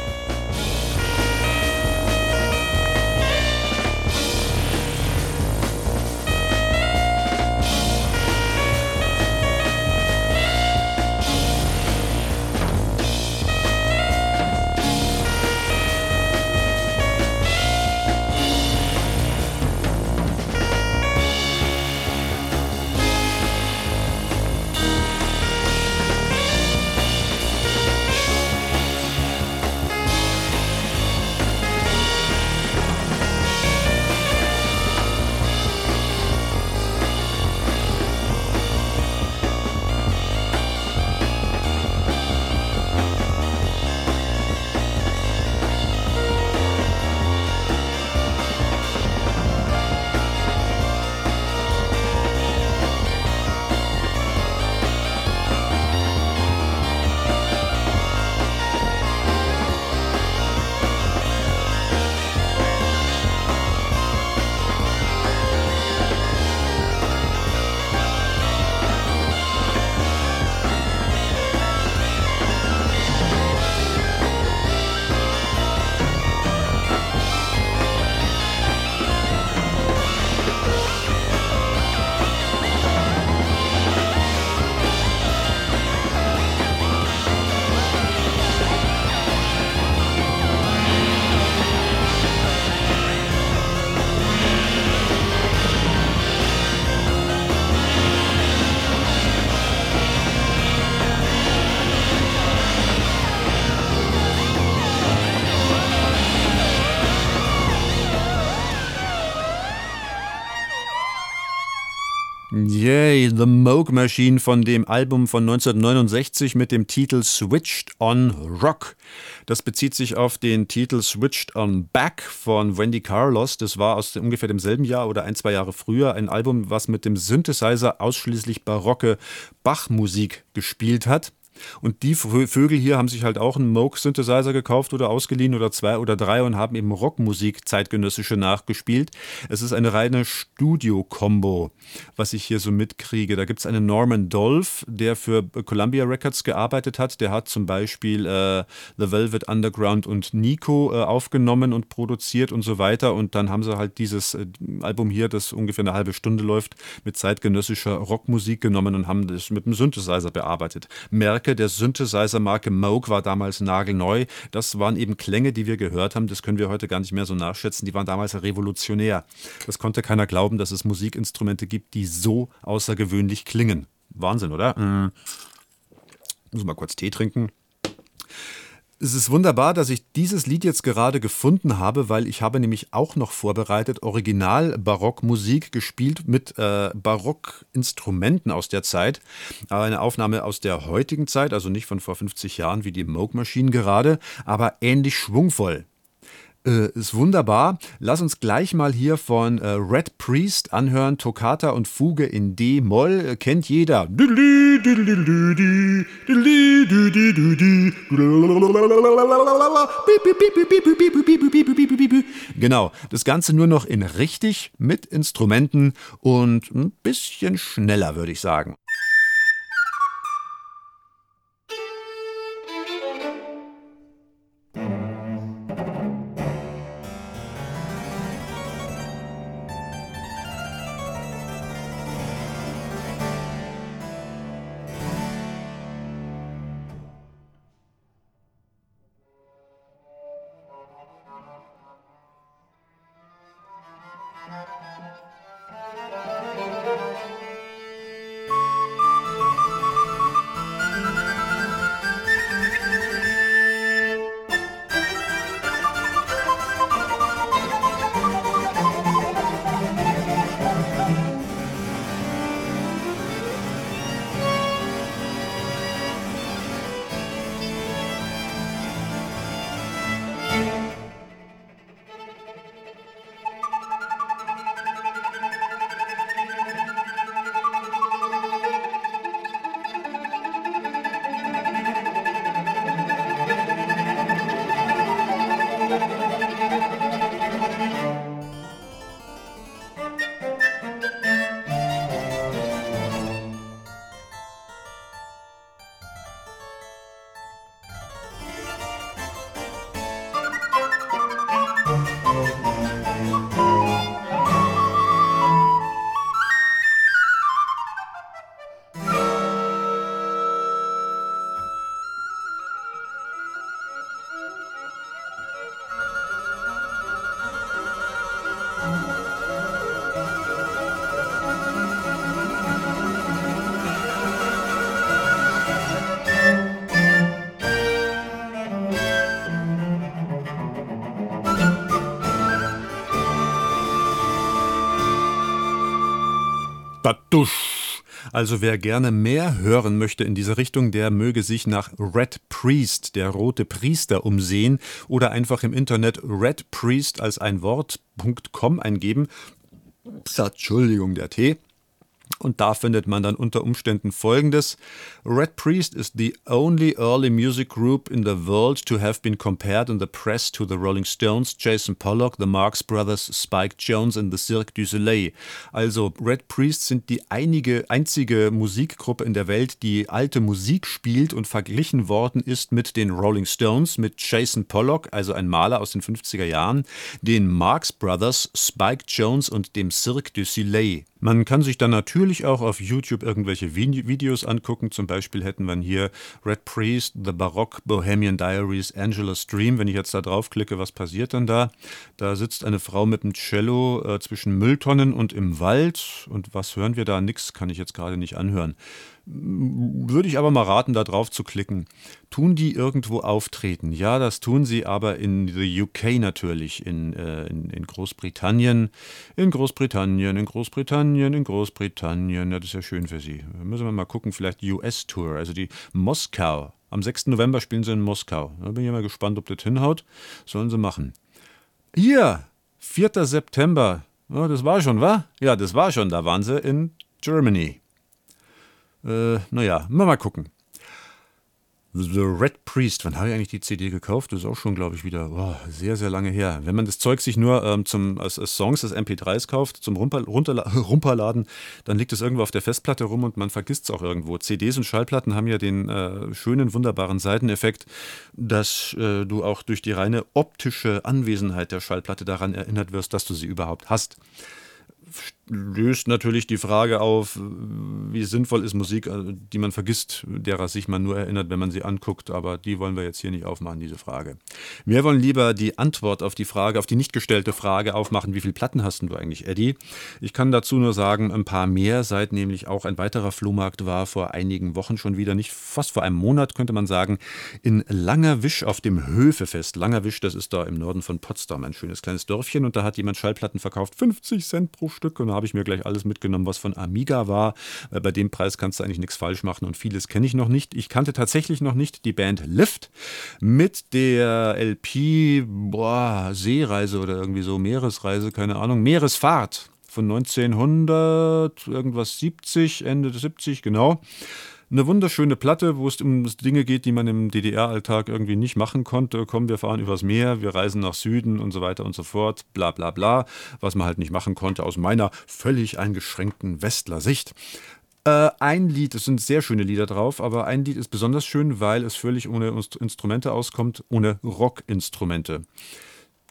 Yay, The Moog Machine von dem Album von 1969 mit dem Titel Switched on Rock. Das bezieht sich auf den Titel Switched on Back von Wendy Carlos. Das war aus ungefähr demselben Jahr oder ein, zwei Jahre früher ein Album, was mit dem Synthesizer ausschließlich barocke Bach-Musik gespielt hat. Und die Vögel hier haben sich halt auch einen Moog-Synthesizer gekauft oder ausgeliehen oder zwei oder drei und haben eben Rockmusik zeitgenössische nachgespielt. Es ist eine reine Studio-Kombo, was ich hier so mitkriege. Da gibt es einen Norman Dolph, der für Columbia Records gearbeitet hat. Der hat zum Beispiel äh, The Velvet Underground und Nico äh, aufgenommen und produziert und so weiter. Und dann haben sie halt dieses äh, Album hier, das ungefähr eine halbe Stunde läuft, mit zeitgenössischer Rockmusik genommen und haben das mit einem Synthesizer bearbeitet. Merke Marke, der Synthesizer-Marke Moog war damals nagelneu. Das waren eben Klänge, die wir gehört haben. Das können wir heute gar nicht mehr so nachschätzen. Die waren damals revolutionär. Das konnte keiner glauben, dass es Musikinstrumente gibt, die so außergewöhnlich klingen. Wahnsinn, oder? Mhm. Muss mal kurz Tee trinken. Es ist wunderbar, dass ich dieses Lied jetzt gerade gefunden habe, weil ich habe nämlich auch noch vorbereitet Original-Barockmusik gespielt mit äh, Barockinstrumenten aus der Zeit. Eine Aufnahme aus der heutigen Zeit, also nicht von vor 50 Jahren wie die Moog-Maschinen gerade, aber ähnlich schwungvoll. Äh, ist wunderbar. Lass uns gleich mal hier von äh, Red Priest anhören. Toccata und Fuge in D-Moll. Äh, kennt jeder. Genau. Das Ganze nur noch in richtig mit Instrumenten und ein bisschen schneller, würde ich sagen. Also wer gerne mehr hören möchte in diese Richtung, der möge sich nach Red Priest, der rote Priester, umsehen oder einfach im Internet Red Priest als ein Wort.com eingeben. Psst, Entschuldigung, der Tee. Und da findet man dann unter Umständen folgendes. Red Priest is the only early music group in the world to have been compared in the press to the Rolling Stones, Jason Pollock, the Marx Brothers, Spike Jones and the Cirque du Soleil. Also Red Priest sind die einige, einzige Musikgruppe in der Welt, die alte Musik spielt und verglichen worden ist mit den Rolling Stones, mit Jason Pollock, also ein Maler aus den 50er Jahren, den Marx Brothers, Spike Jones und dem Cirque du Soleil. Man kann sich dann natürlich auch auf YouTube irgendwelche Videos angucken. Zum Beispiel hätten wir hier Red Priest, The Baroque Bohemian Diaries, Angela Stream. Wenn ich jetzt da draufklicke, was passiert dann da? Da sitzt eine Frau mit einem Cello äh, zwischen Mülltonnen und im Wald. Und was hören wir da? Nix kann ich jetzt gerade nicht anhören. Würde ich aber mal raten, da drauf zu klicken. Tun die irgendwo auftreten? Ja, das tun sie aber in the UK natürlich, in, äh, in, in, Großbritannien. In Großbritannien, in Großbritannien, in Großbritannien. Ja, das ist ja schön für sie. Da müssen wir mal gucken, vielleicht US-Tour, also die Moskau. Am 6. November spielen sie in Moskau. Da bin ich mal gespannt, ob das hinhaut. Sollen sie machen. Hier, 4. September. Oh, das war schon, wa? Ja, das war schon. Da waren sie in Germany. Äh, naja, mal gucken. The Red Priest, wann habe ich eigentlich die CD gekauft? Das ist auch schon, glaube ich, wieder oh, sehr, sehr lange her. Wenn man das Zeug sich nur ähm, zum, als, als, Songs, als MP3s kauft, zum Runter, Runterladen, dann liegt es irgendwo auf der Festplatte rum und man vergisst es auch irgendwo. CDs und Schallplatten haben ja den äh, schönen, wunderbaren Seiteneffekt, dass äh, du auch durch die reine optische Anwesenheit der Schallplatte daran erinnert wirst, dass du sie überhaupt hast löst natürlich die Frage auf, wie sinnvoll ist Musik, äh, die man vergisst, derer sich man nur erinnert, wenn man sie anguckt. Aber die wollen wir jetzt hier nicht aufmachen, diese Frage. Wir wollen lieber die Antwort auf die Frage, auf die nicht gestellte Frage aufmachen, wie viele Platten hast du eigentlich, Eddie? Ich kann dazu nur sagen, ein paar mehr, seit nämlich auch ein weiterer Flohmarkt war vor einigen Wochen schon wieder, nicht fast vor einem Monat, könnte man sagen, in Langerwisch auf dem Höfefest. Langerwisch, das ist da im Norden von Potsdam, ein schönes kleines Dörfchen. Und da hat jemand Schallplatten verkauft, 50 Cent pro Stück. Und habe ich mir gleich alles mitgenommen, was von Amiga war. Weil bei dem Preis kannst du eigentlich nichts falsch machen und vieles kenne ich noch nicht. Ich kannte tatsächlich noch nicht die Band Lift mit der LP boah, Seereise oder irgendwie so, Meeresreise, keine Ahnung, Meeresfahrt von 1900, irgendwas 70, Ende 70, genau. Eine wunderschöne Platte, wo es um Dinge geht, die man im DDR-Alltag irgendwie nicht machen konnte. Komm, wir fahren übers Meer, wir reisen nach Süden und so weiter und so fort. Bla bla bla. Was man halt nicht machen konnte aus meiner völlig eingeschränkten Westler-Sicht. Äh, ein Lied, es sind sehr schöne Lieder drauf, aber ein Lied ist besonders schön, weil es völlig ohne Instrumente auskommt, ohne Rockinstrumente.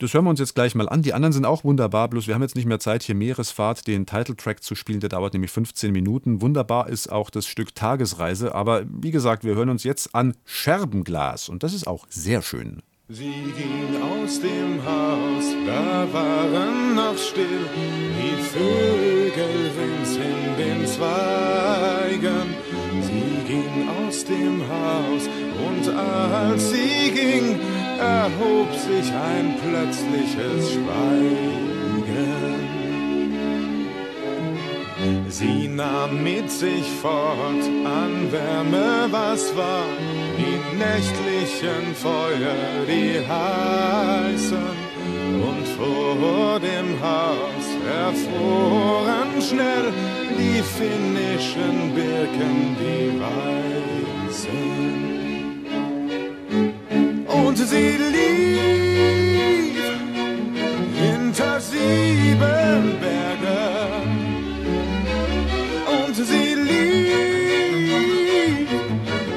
Das hören wir uns jetzt gleich mal an. Die anderen sind auch wunderbar, bloß wir haben jetzt nicht mehr Zeit, hier Meeresfahrt, den Titeltrack zu spielen. Der dauert nämlich 15 Minuten. Wunderbar ist auch das Stück Tagesreise. Aber wie gesagt, wir hören uns jetzt an Scherbenglas. Und das ist auch sehr schön. Sie ging aus dem Haus, da waren noch still die Vögel rings in den Zweigen. Sie ging aus dem Haus und als sie ging, erhob sich ein plötzliches Schweigen. Sie nahm mit sich fort an Wärme, was war, die nächtlichen Feuer, die heißen, und vor dem Haus erfroren schnell die finnischen Birken, die weißen und sie lief hinter sieben Bergen und sie lief,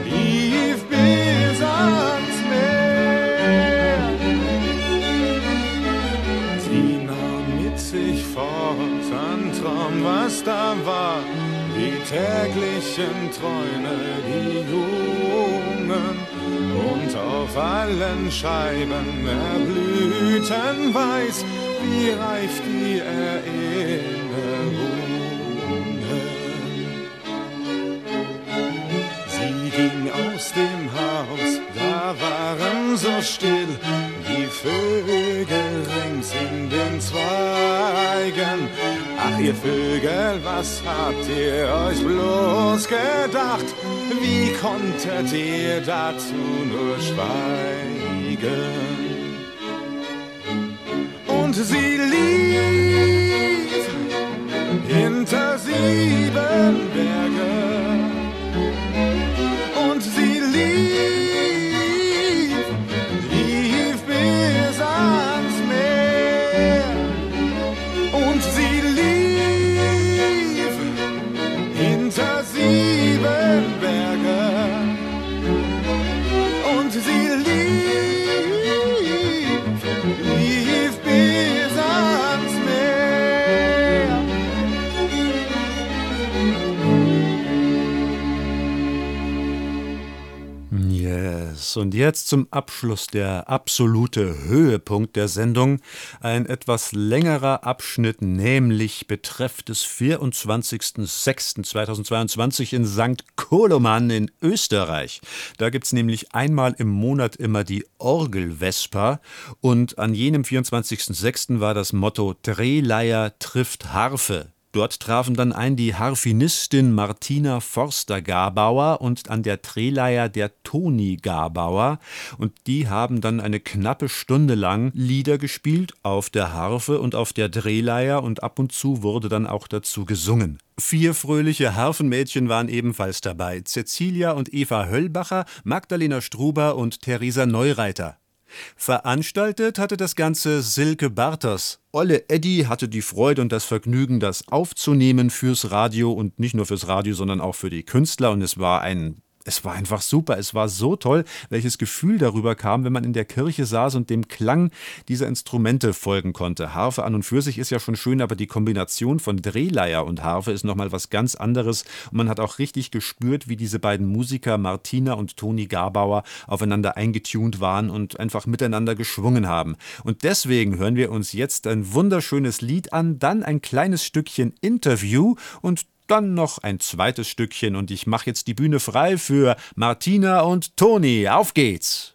lief bis ans Meer. Sie nahm mit sich fort an Traum, was da war, die täglichen Träume, die Jungen und auf allen Scheiben erblühten weiß, wie reif die Erinnerungen. Sie ging aus dem Haus, da waren so still die Vögel rings in den Zweigen. Ach, ihr Vögel, was habt ihr euch bloß gedacht? Wie konntet ihr dazu nur schweigen? Und sie lief hinter sieben Bergen. Und sie lief, Und jetzt zum Abschluss der absolute Höhepunkt der Sendung. Ein etwas längerer Abschnitt, nämlich betrefft des 24.06.2022 in St. Koloman in Österreich. Da gibt es nämlich einmal im Monat immer die Orgelvesper und an jenem 24.06. war das Motto Drehleier trifft Harfe. Dort trafen dann ein die Harfenistin Martina Forster-Garbauer und an der Trehleier der Toni Garbauer. Und die haben dann eine knappe Stunde lang Lieder gespielt auf der Harfe und auf der Drehleier und ab und zu wurde dann auch dazu gesungen. Vier fröhliche Harfenmädchen waren ebenfalls dabei: Cecilia und Eva Höllbacher, Magdalena Struber und Theresa Neureiter. Veranstaltet hatte das Ganze Silke Bartos. Olle Eddy hatte die Freude und das Vergnügen, das aufzunehmen fürs Radio und nicht nur fürs Radio, sondern auch für die Künstler. Und es war ein es war einfach super. Es war so toll, welches Gefühl darüber kam, wenn man in der Kirche saß und dem Klang dieser Instrumente folgen konnte. Harfe an und für sich ist ja schon schön, aber die Kombination von Drehleier und Harfe ist nochmal was ganz anderes. Und man hat auch richtig gespürt, wie diese beiden Musiker, Martina und Toni Garbauer, aufeinander eingetunt waren und einfach miteinander geschwungen haben. Und deswegen hören wir uns jetzt ein wunderschönes Lied an, dann ein kleines Stückchen Interview und dann noch ein zweites Stückchen und ich mache jetzt die Bühne frei für Martina und Toni. Auf geht's!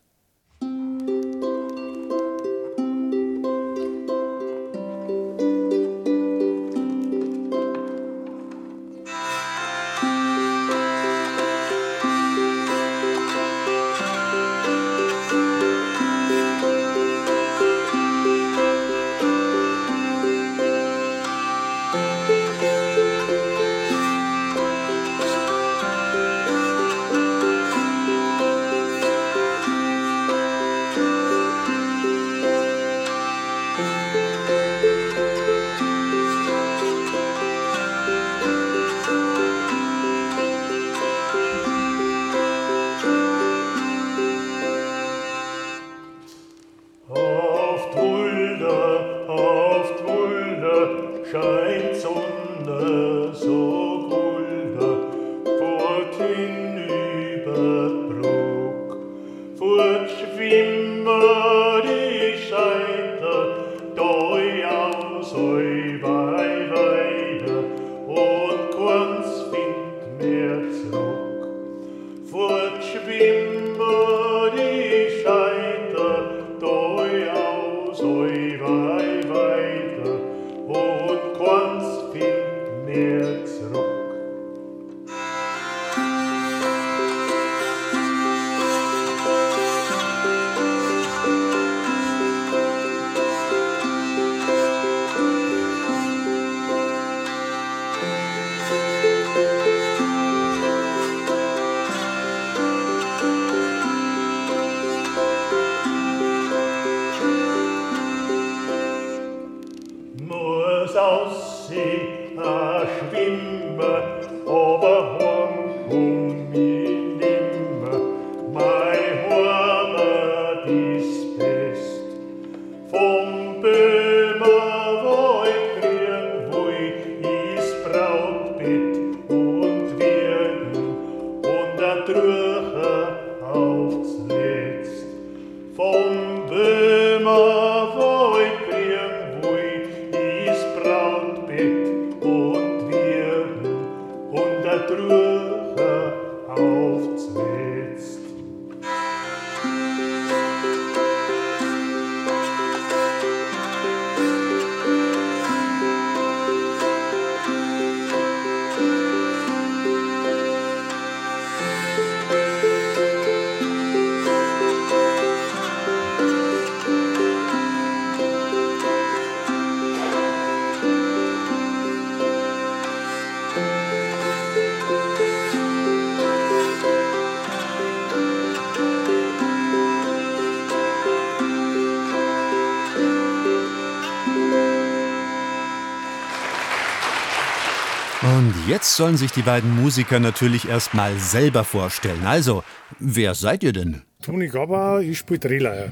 Und jetzt sollen sich die beiden Musiker natürlich erstmal selber vorstellen. Also, wer seid ihr denn? Toni Gabauer, ich spiele Drehleier.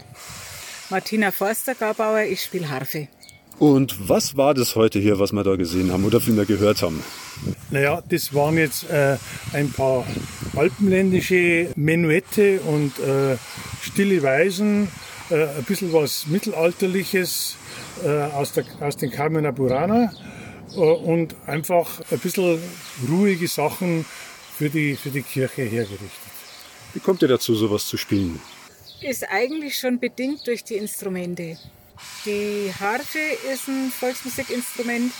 Martina Forster-Gabauer, ich spiele Harfe. Und was war das heute hier, was wir da gesehen haben oder von gehört haben? Naja, das waren jetzt äh, ein paar alpenländische Menuette und äh, stille Weisen, äh, ein bisschen was Mittelalterliches äh, aus, der, aus den Carmina Burana und einfach ein bisschen ruhige Sachen für die, für die Kirche hergerichtet. Wie kommt ihr dazu, sowas zu spielen? Ist eigentlich schon bedingt durch die Instrumente. Die Harfe ist ein Volksmusikinstrument.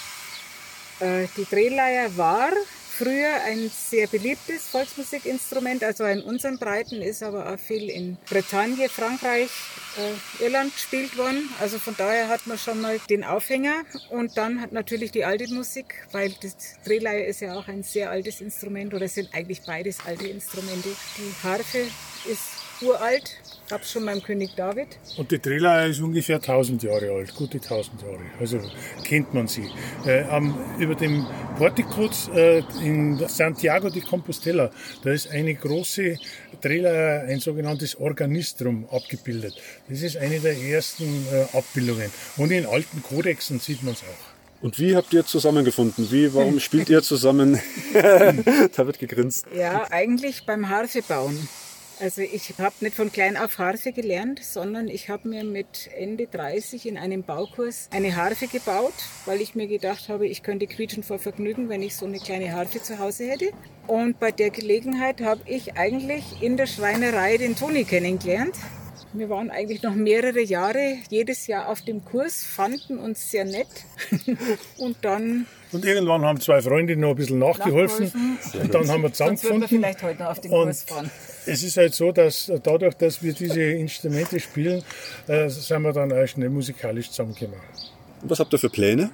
Äh, die Drehleier war früher ein sehr beliebtes Volksmusikinstrument. Also in unseren Breiten ist aber auch viel in Bretagne, Frankreich, äh, Irland gespielt worden. Also von daher hat man schon mal den Aufhänger. Und dann hat natürlich die alte Musik, weil das Drehleier ist ja auch ein sehr altes Instrument oder sind eigentlich beides alte Instrumente. Die Harfe ist uralt, gab es schon beim König David. Und die Drehleier ist ungefähr 1000 Jahre alt, gute 1000 Jahre. Also kennt man sie. Äh, am, über dem Portikus äh, in Santiago de Compostela, da ist eine große Drehleier, ein sogenanntes Organistrum abgebildet. Das ist eine der ersten äh, Abbildungen. Und in alten Kodexen sieht man es auch. Und wie habt ihr zusammengefunden? Wie, warum spielt ihr zusammen? da wird gegrinst. Ja, eigentlich beim Harfebauen. Also ich habe nicht von klein auf Harfe gelernt, sondern ich habe mir mit Ende 30 in einem Baukurs eine Harfe gebaut, weil ich mir gedacht habe, ich könnte quietschen vor Vergnügen, wenn ich so eine kleine Harfe zu Hause hätte. Und bei der Gelegenheit habe ich eigentlich in der Schreinerei den Toni kennengelernt. Wir waren eigentlich noch mehrere Jahre jedes Jahr auf dem Kurs, fanden uns sehr nett und dann und irgendwann haben zwei Freunde noch ein bisschen nachgeholfen, und dann haben wir zusammengefunden. wir vielleicht heute noch auf den Kurs fahren. Es ist halt so, dass dadurch, dass wir diese Instrumente spielen, äh, sind wir dann auch schnell musikalisch zusammengekommen. Was habt ihr für Pläne?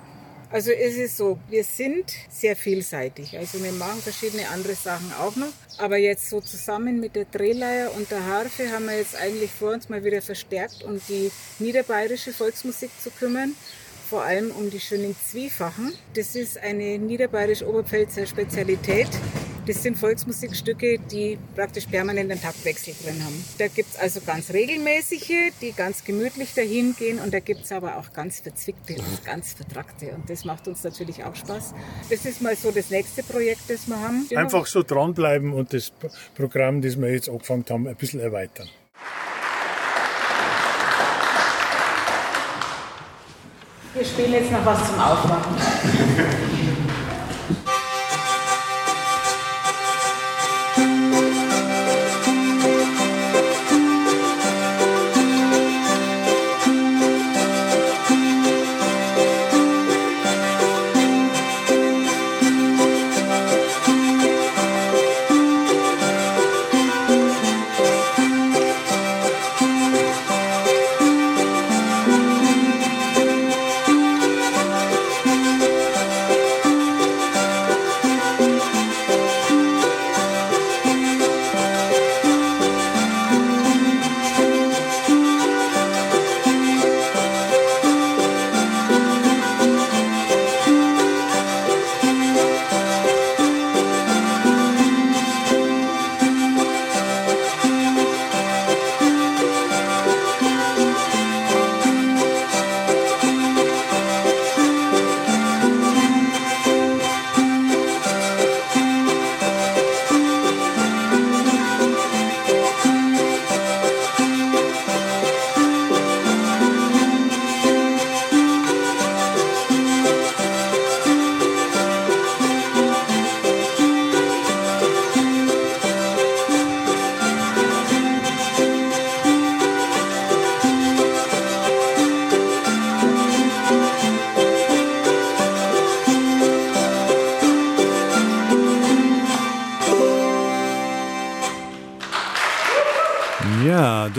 Also es ist so, wir sind sehr vielseitig. Also wir machen verschiedene andere Sachen auch noch. Aber jetzt so zusammen mit der Drehleier und der Harfe haben wir jetzt eigentlich vor uns mal wieder verstärkt, um die niederbayerische Volksmusik zu kümmern vor allem um die schönen Zwiefachen. Das ist eine niederbayerisch-oberpfälzer Spezialität. Das sind Volksmusikstücke, die praktisch permanent einen Taktwechsel drin haben. Da gibt es also ganz regelmäßige, die ganz gemütlich dahin gehen und da gibt es aber auch ganz verzwickte und ganz vertrackte und das macht uns natürlich auch Spaß. Das ist mal so das nächste Projekt, das wir haben. Einfach so dranbleiben und das Programm, das wir jetzt angefangen haben, ein bisschen erweitern. Wir spielen jetzt noch was zum Aufwachen.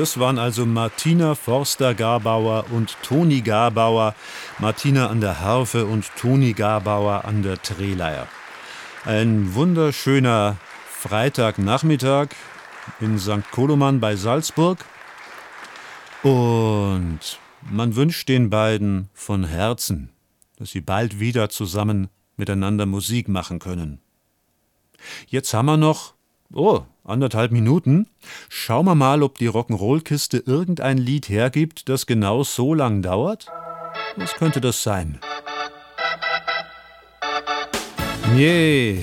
Das waren also Martina Forster-Garbauer und Toni Garbauer. Martina an der Harfe und Toni Garbauer an der Drehleier. Ein wunderschöner Freitagnachmittag in St. Koloman bei Salzburg. Und man wünscht den beiden von Herzen, dass sie bald wieder zusammen miteinander Musik machen können. Jetzt haben wir noch, oh, anderthalb Minuten. Schauen wir mal, ob die Rock'n'Roll-Kiste irgendein Lied hergibt, das genau so lang dauert. Was könnte das sein? Yeah,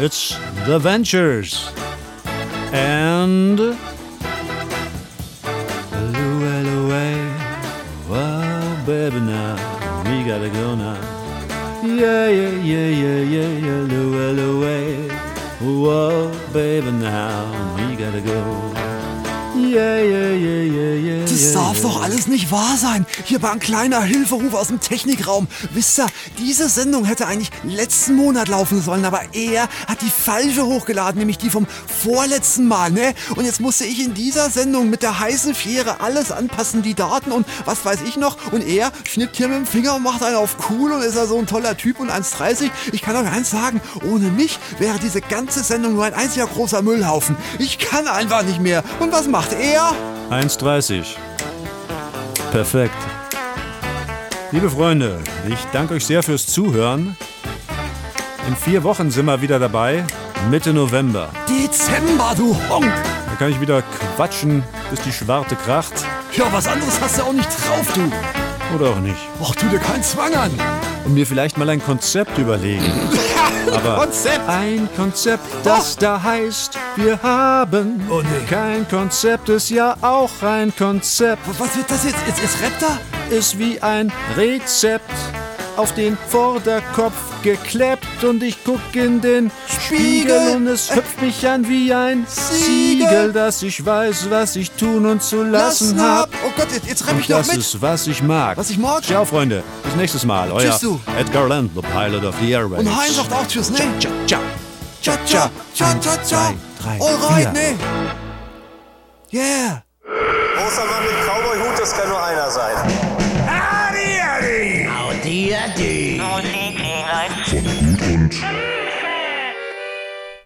it's The Ventures. And. Hey. Wow, baby, now we gotta go now. Yeah, yeah, yeah, yeah, yeah, yeah, hey. Whoa, baby, now we gotta go. Yeah, yeah, yeah. Das darf doch alles nicht wahr sein. Hier war ein kleiner Hilferuf aus dem Technikraum. Wisst ihr, diese Sendung hätte eigentlich letzten Monat laufen sollen, aber er hat die falsche hochgeladen, nämlich die vom vorletzten Mal, ne? Und jetzt musste ich in dieser Sendung mit der heißen Schere alles anpassen, die Daten und was weiß ich noch. Und er schnippt hier mit dem Finger und macht einen auf cool und ist er so ein toller Typ und 1,30. Ich kann euch eins sagen, ohne mich wäre diese ganze Sendung nur ein einziger großer Müllhaufen. Ich kann einfach nicht mehr. Und was macht er? 1,30. Perfekt. Liebe Freunde, ich danke euch sehr fürs Zuhören. In vier Wochen sind wir wieder dabei, Mitte November. Dezember, du Honk! Da kann ich wieder quatschen, bis die Schwarte kracht. Ja, was anderes hast du auch nicht drauf, du. Oder auch nicht. Och, tu dir keinen Zwang an. Und mir vielleicht mal ein Konzept überlegen. Aber Konzept? ein Konzept, das da heißt, wir haben Oh, nee. kein Konzept, ist ja auch ein Konzept. Was wird das jetzt? Jetzt rappt er? Ist wie ein Rezept auf den Vorderkopf gekleppt und ich guck in den Spiegel Spiegel. und es hüpft mich an wie ein Siegel. Siegel, dass ich weiß, was ich tun und zu lassen Lassen hab. Oh Gott, jetzt, jetzt Und ich noch das mit. ist, was ich mag. Was ich mag? Ciao, Freunde. Bis nächstes Mal. Euer Tschüss, du. Edgar Land, the pilot of the airwaves. Und Hein sagt auch Tschüss, ne? Ciao, ciao. Ciao, ciao, ciao, ciao, ciao. drei, Alright, vier. ne? Yeah. Großer Mann mit Cowboy-Hut, das kann nur einer sein.